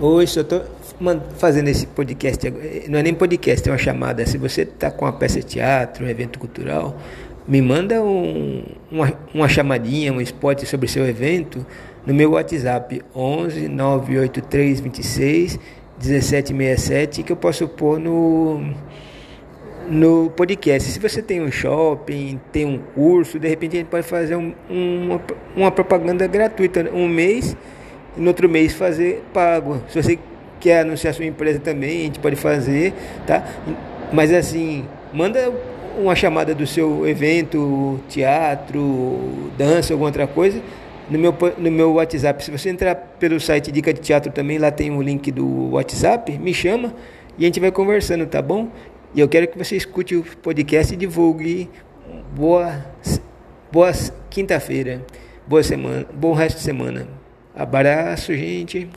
Oi, só estou fazendo esse podcast, não é nem podcast, é uma chamada. Se você está com uma peça de teatro, um evento cultural, me manda um, uma, uma chamadinha, um spot sobre seu evento no meu WhatsApp 11 983 26 1767 que eu posso pôr no no podcast. Se você tem um shopping, tem um curso, de repente a gente pode fazer um, uma, uma propaganda gratuita um mês no outro mês fazer pago. Se você quer anunciar sua empresa também, a gente pode fazer, tá? Mas assim, manda uma chamada do seu evento, teatro, dança, alguma outra coisa, no meu, no meu WhatsApp. Se você entrar pelo site Dica de Teatro também, lá tem o um link do WhatsApp, me chama e a gente vai conversando, tá bom? E eu quero que você escute o podcast e divulgue. Boa, boa quinta-feira, boa semana, bom resto de semana. Abraço, gente.